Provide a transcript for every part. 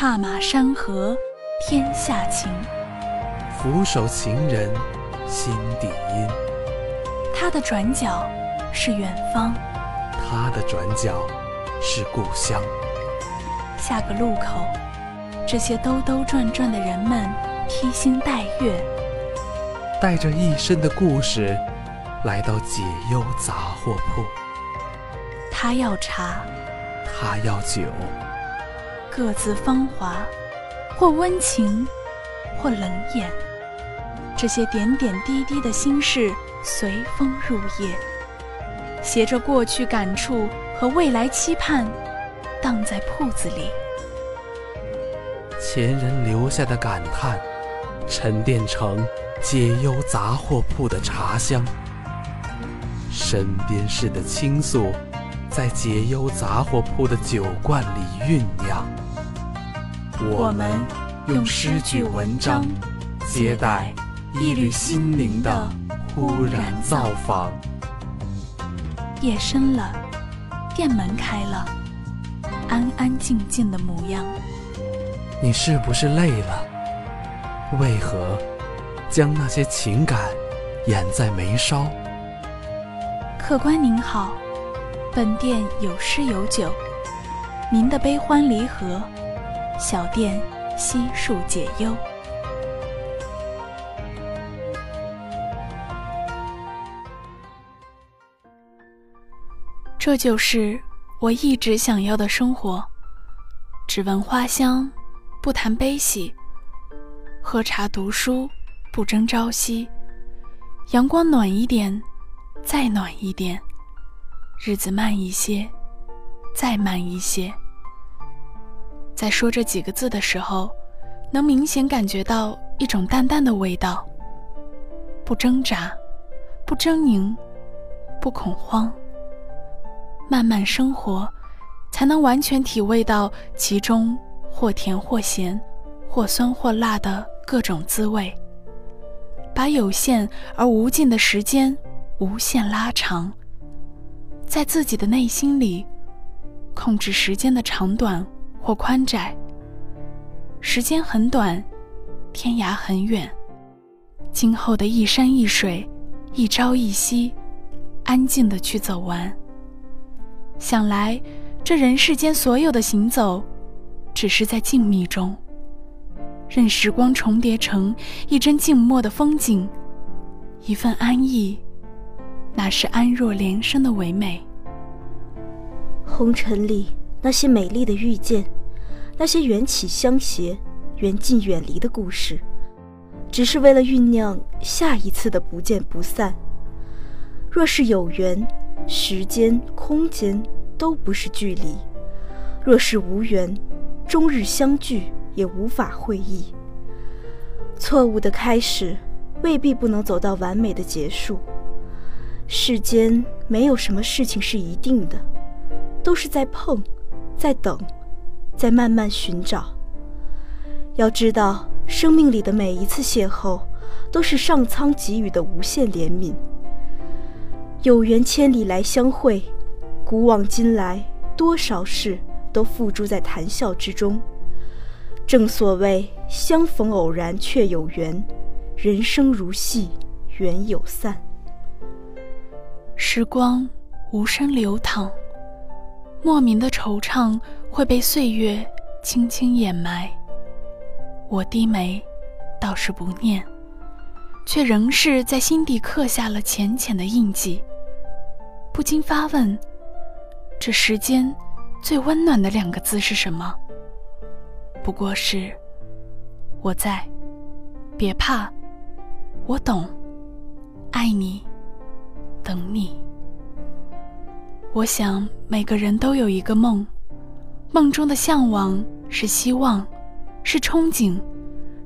踏马山河天下情，俯首情人心底阴。他的转角是远方，他的转角是故乡。下个路口，这些兜兜转转的人们披星戴月，带着一身的故事，来到解忧杂货铺。他要茶，他要酒，各自芳华，或温情，或冷眼。这些点点滴滴的心事随风入夜，携着过去感触和未来期盼，荡在铺子里。前人留下的感叹，沉淀成解忧杂货铺的茶香。身边事的倾诉。在解忧杂货铺的酒罐里酝酿，我们用诗句文章接待一缕心灵的忽然造访。夜深了，店门开了，安安静静的模样。你是不是累了？为何将那些情感掩在眉梢？客官您好。本店有诗有酒，您的悲欢离合，小店悉数解忧。这就是我一直想要的生活，只闻花香，不谈悲喜；喝茶读书，不争朝夕。阳光暖一点，再暖一点。日子慢一些，再慢一些。在说这几个字的时候，能明显感觉到一种淡淡的味道。不挣扎，不狰狞，不恐慌。慢慢生活，才能完全体味到其中或甜或咸，或酸或辣的各种滋味。把有限而无尽的时间无限拉长。在自己的内心里，控制时间的长短或宽窄。时间很短，天涯很远。今后的一山一水，一朝一夕，安静的去走完。想来，这人世间所有的行走，只是在静谧中，任时光重叠成一帧静默的风景，一份安逸。那是安若莲生的唯美。红尘里那些美丽的遇见，那些缘起相携、缘尽远离的故事，只是为了酝酿下一次的不见不散。若是有缘，时间、空间都不是距离；若是无缘，终日相聚也无法会意。错误的开始，未必不能走到完美的结束。世间没有什么事情是一定的，都是在碰，在等，在慢慢寻找。要知道，生命里的每一次邂逅，都是上苍给予的无限怜悯。有缘千里来相会，古往今来，多少事都付诸在谈笑之中。正所谓，相逢偶然却有缘，人生如戏，缘有散。时光无声流淌，莫名的惆怅会被岁月轻轻掩埋。我低眉，倒是不念，却仍是在心底刻下了浅浅的印记。不禁发问：这世间最温暖的两个字是什么？不过是我在，别怕，我懂，爱你。等你。我想每个人都有一个梦，梦中的向往是希望，是憧憬，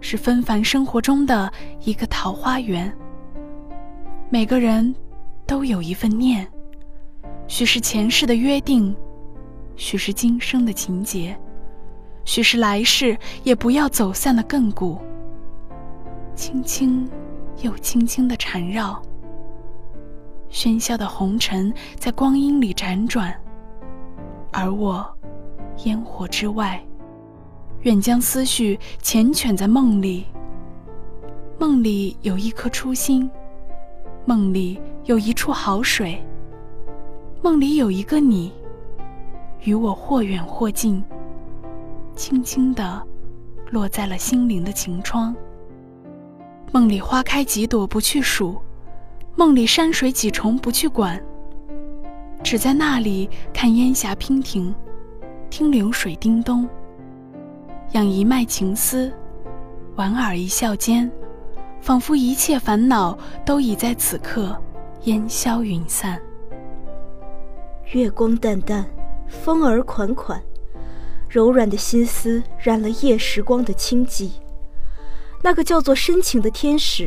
是纷繁生活中的一个桃花源。每个人都有一份念，许是前世的约定，许是今生的情节，许是来世也不要走散的亘古。轻轻又轻轻的缠绕。喧嚣的红尘在光阴里辗转，而我，烟火之外，愿将思绪缱绻在梦里。梦里有一颗初心，梦里有一处好水，梦里有一个你，与我或远或近，轻轻地落在了心灵的晴窗。梦里花开几朵不去数，梦里山水几重不去管，只在那里看烟霞娉婷，听流水叮咚，养一脉情思，莞尔一笑间。仿佛一切烦恼都已在此刻烟消云散。月光淡淡，风儿款款，柔软的心思染了夜时光的清寂。那个叫做深情的天使，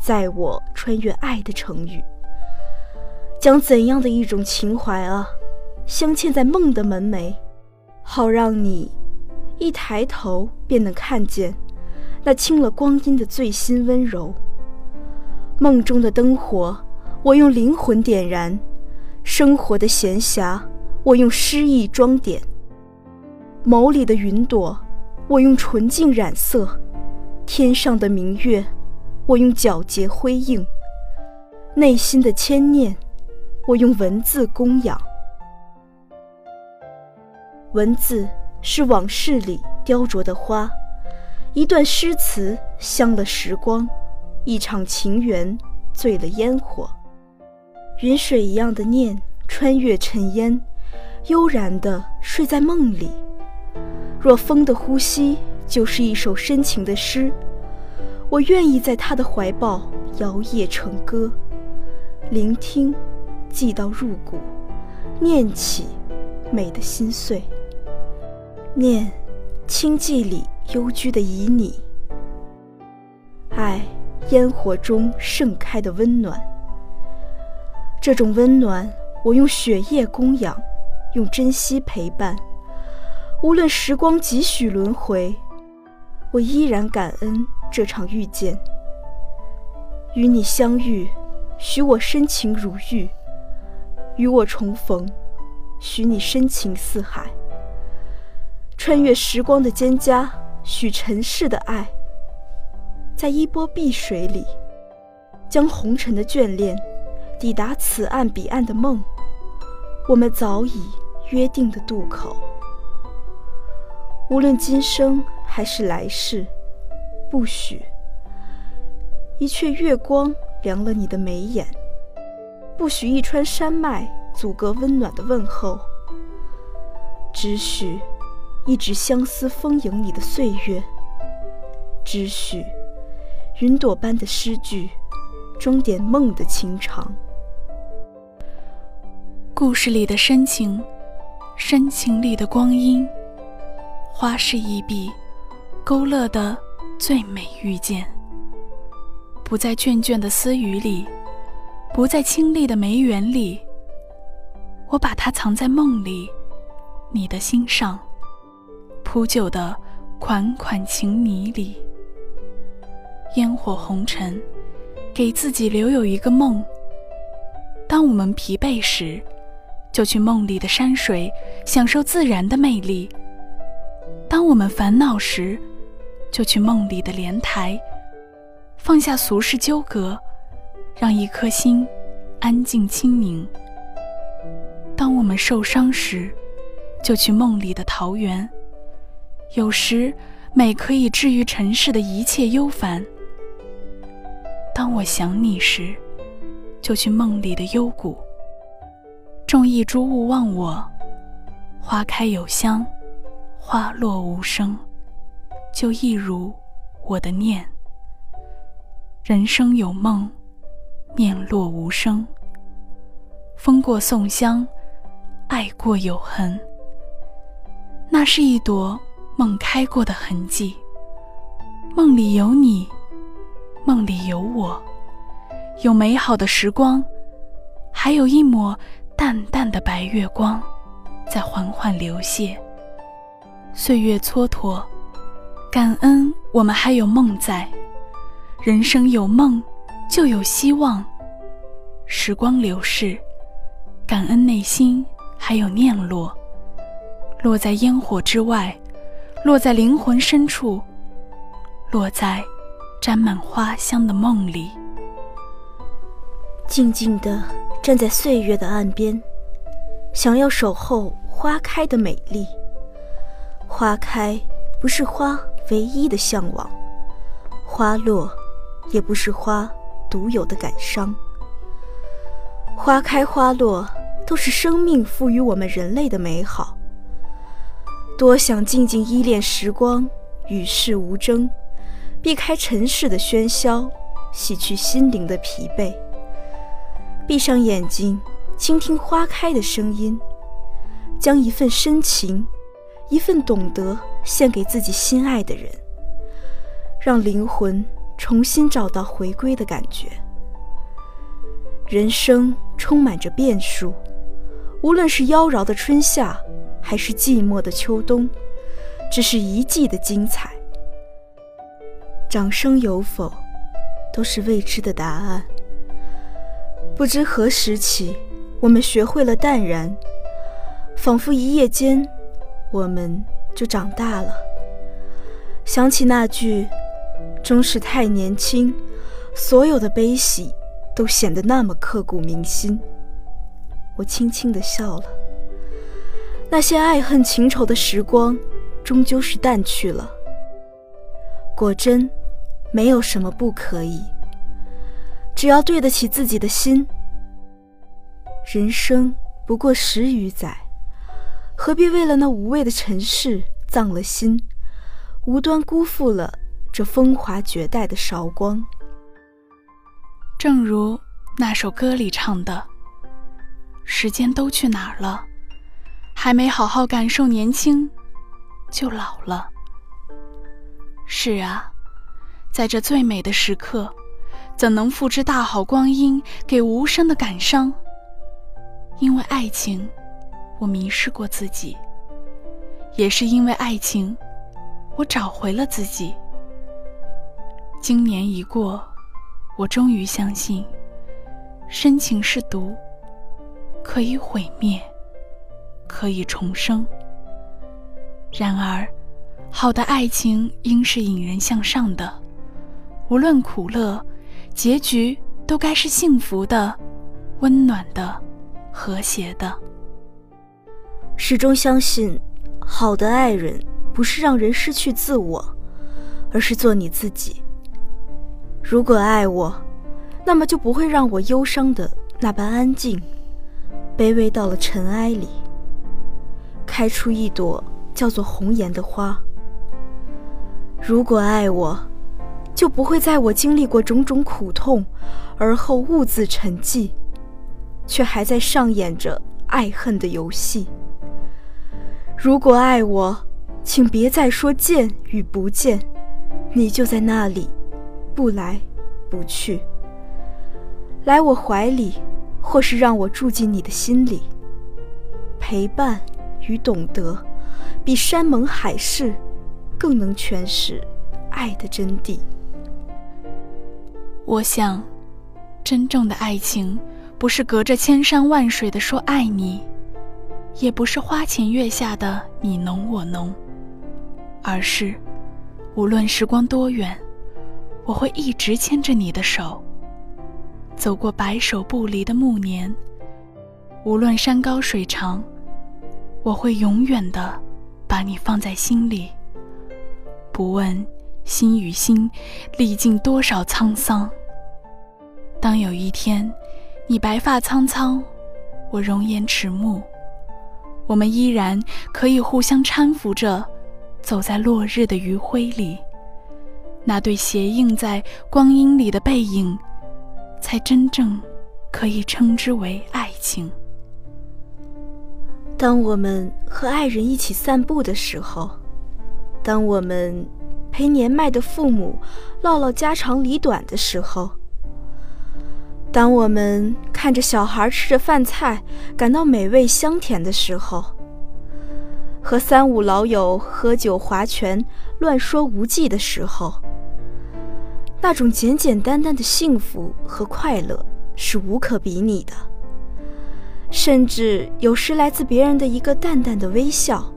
载我穿越爱的成语。将怎样的一种情怀啊，镶嵌在梦的门楣，好让你一抬头便能看见。那清了光阴的最新温柔，梦中的灯火，我用灵魂点燃；生活的闲暇，我用诗意装点。眸里的云朵，我用纯净染色；天上的明月，我用皎洁辉映。内心的牵念，我用文字供养。文字是往事里雕琢的花。一段诗词香了时光，一场情缘醉了烟火。云水一样的念穿越尘烟，悠然地睡在梦里。若风的呼吸就是一首深情的诗，我愿意在他的怀抱摇曳成歌，聆听，记到入骨，念起，美的心碎。念，清寂里。幽居的旖旎，爱烟火中盛开的温暖。这种温暖，我用血液供养，用珍惜陪伴。无论时光几许轮回，我依然感恩这场遇见。与你相遇，许我深情如玉；与我重逢，许你深情似海。穿越时光的蒹葭。许尘世的爱，在一波碧水里，将红尘的眷恋，抵达此岸彼岸的梦，我们早已约定的渡口。无论今生还是来世，不许一阙月光凉了你的眉眼，不许一川山脉阻隔温暖的问候，只许。一直相思丰盈里的岁月，只许云朵般的诗句，装点梦的情长。故事里的深情，深情里的光阴，花式一笔，勾勒的最美遇见。不在卷卷的私语里，不在清丽的梅园里，我把它藏在梦里，你的心上。铺就的款款情泥里，烟火红尘，给自己留有一个梦。当我们疲惫时，就去梦里的山水，享受自然的魅力；当我们烦恼时，就去梦里的莲台，放下俗世纠葛，让一颗心安静清明；当我们受伤时，就去梦里的桃源。有时，美可以治愈尘世的一切忧烦。当我想你时，就去梦里的幽谷，种一株勿忘我。花开有香，花落无声，就一如我的念。人生有梦，念落无声。风过送香，爱过有痕。那是一朵。梦开过的痕迹，梦里有你，梦里有我，有美好的时光，还有一抹淡淡的白月光，在缓缓流泻。岁月蹉跎，感恩我们还有梦在。人生有梦，就有希望。时光流逝，感恩内心还有念落，落在烟火之外。落在灵魂深处，落在沾满花香的梦里。静静地站在岁月的岸边，想要守候花开的美丽。花开不是花唯一的向往，花落也不是花独有的感伤。花开花落都是生命赋予我们人类的美好。多想静静依恋时光，与世无争，避开尘世的喧嚣，洗去心灵的疲惫。闭上眼睛，倾听花开的声音，将一份深情，一份懂得献给自己心爱的人，让灵魂重新找到回归的感觉。人生充满着变数，无论是妖娆的春夏。还是寂寞的秋冬，只是一季的精彩。掌声有否，都是未知的答案。不知何时起，我们学会了淡然，仿佛一夜间，我们就长大了。想起那句“终是太年轻”，所有的悲喜都显得那么刻骨铭心。我轻轻地笑了。那些爱恨情仇的时光，终究是淡去了。果真，没有什么不可以，只要对得起自己的心。人生不过十余载，何必为了那无谓的尘世葬了心，无端辜负了这风华绝代的韶光？正如那首歌里唱的：“时间都去哪儿了？”还没好好感受年轻，就老了。是啊，在这最美的时刻，怎能复制大好光阴给无声的感伤？因为爱情，我迷失过自己；也是因为爱情，我找回了自己。今年一过，我终于相信，深情是毒，可以毁灭。可以重生。然而，好的爱情应是引人向上的，无论苦乐，结局都该是幸福的、温暖的、和谐的。始终相信，好的爱人不是让人失去自我，而是做你自己。如果爱我，那么就不会让我忧伤的那般安静，卑微到了尘埃里。开出一朵叫做红颜的花。如果爱我，就不会在我经历过种种苦痛，而后兀自沉寂，却还在上演着爱恨的游戏。如果爱我，请别再说见与不见，你就在那里，不来不去。来我怀里，或是让我住进你的心里，陪伴。与懂得，比山盟海誓更能诠释爱的真谛。我想，真正的爱情，不是隔着千山万水的说爱你，也不是花前月下的你侬我侬，而是，无论时光多远，我会一直牵着你的手，走过白首不离的暮年，无论山高水长。我会永远的把你放在心里，不问心与心历尽多少沧桑。当有一天你白发苍苍，我容颜迟暮，我们依然可以互相搀扶着，走在落日的余晖里。那对斜映在光阴里的背影，才真正可以称之为爱情。当我们和爱人一起散步的时候，当我们陪年迈的父母唠唠家长里短的时候，当我们看着小孩吃着饭菜感到美味香甜的时候，和三五老友喝酒划拳乱说无忌的时候，那种简简单单的幸福和快乐是无可比拟的。甚至有时来自别人的一个淡淡的微笑，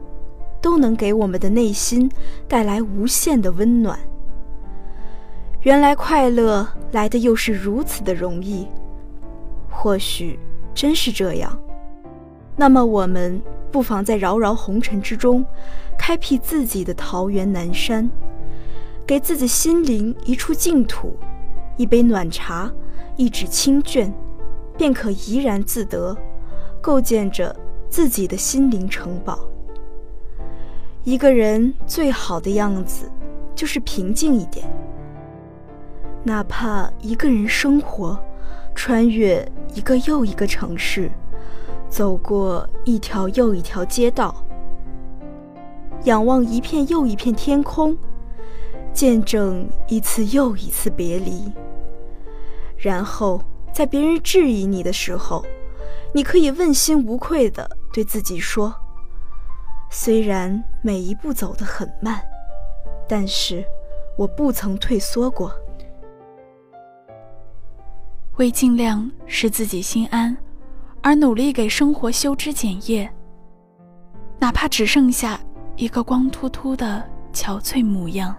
都能给我们的内心带来无限的温暖。原来快乐来的又是如此的容易，或许真是这样。那么我们不妨在扰扰红尘之中，开辟自己的桃源南山，给自己心灵一处净土，一杯暖茶，一纸清卷，便可怡然自得，构建着自己的心灵城堡。一个人最好的样子，就是平静一点，哪怕一个人生活，穿越一个又一个城市。走过一条又一条街道，仰望一片又一片天空，见证一次又一次别离。然后，在别人质疑你的时候，你可以问心无愧地对自己说：“虽然每一步走得很慢，但是我不曾退缩过。”为尽量使自己心安。而努力给生活修枝剪叶，哪怕只剩下一个光秃秃的憔悴模样。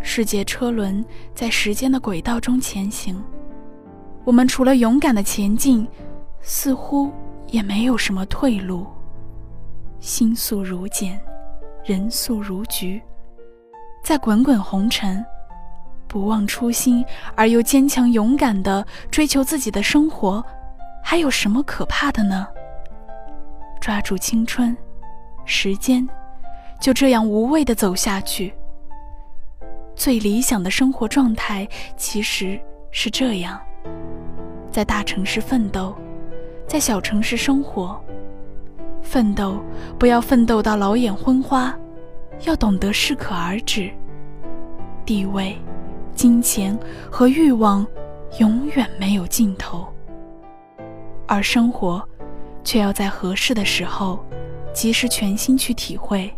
世界车轮在时间的轨道中前行，我们除了勇敢的前进，似乎也没有什么退路。心速如简，人速如菊，在滚滚红尘，不忘初心而又坚强勇敢地追求自己的生活。还有什么可怕的呢？抓住青春，时间，就这样无畏的走下去。最理想的生活状态其实是这样：在大城市奋斗，在小城市生活。奋斗，不要奋斗到老眼昏花，要懂得适可而止。地位、金钱和欲望，永远没有尽头。而生活，却要在合适的时候，及时全心去体会。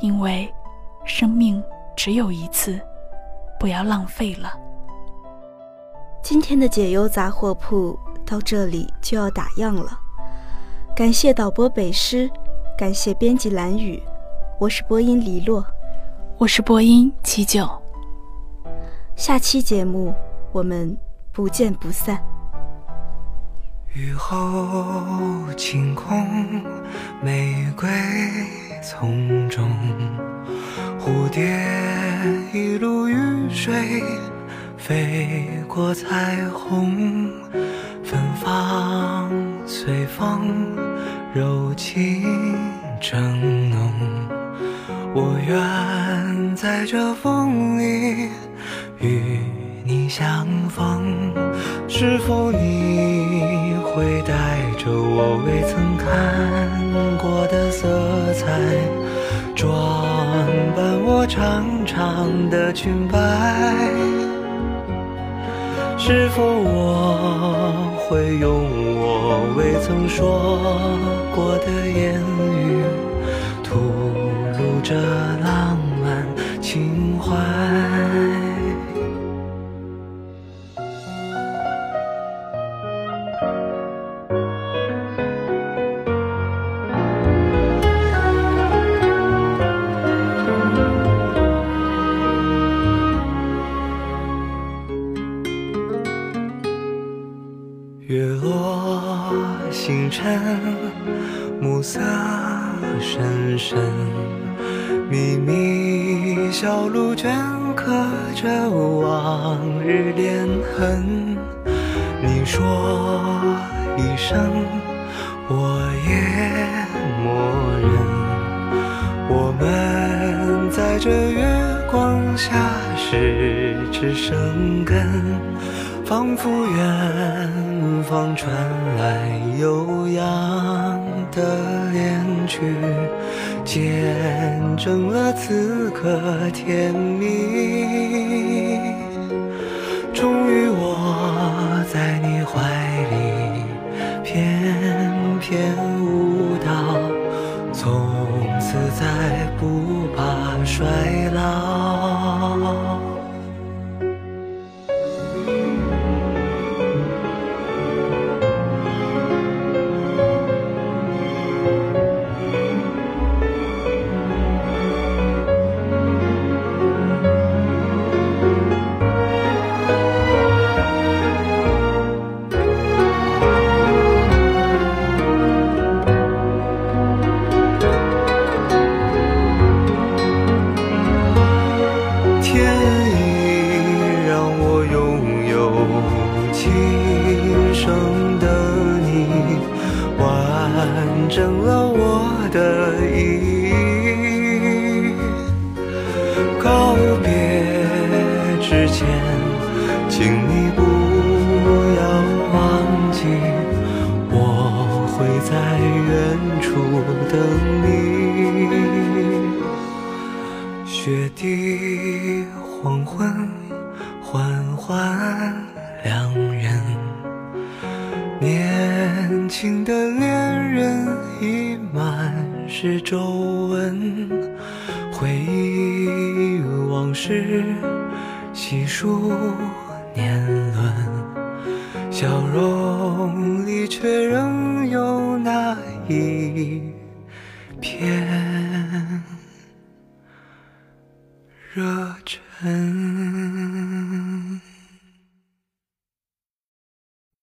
因为，生命只有一次，不要浪费了。今天的解忧杂货铺到这里就要打烊了，感谢导播北师，感谢编辑蓝雨，我是播音黎洛，我是播音七九。下期节目我们不见不散。雨后晴空，玫瑰丛中，蝴蝶一路雨水飞过彩虹，芬芳随风，柔情正浓。我愿在这风里与你相逢，是否你？会带着我未曾看过的色彩，装扮我长长的裙摆。是否我会用我未曾说过的言语，吐露着浪暮色深深，秘密小路镌刻着往日恋痕。你说一声，我也默认。我们在这月光下十指生根，仿佛远方传来悠扬。的恋曲，见证了此刻甜蜜。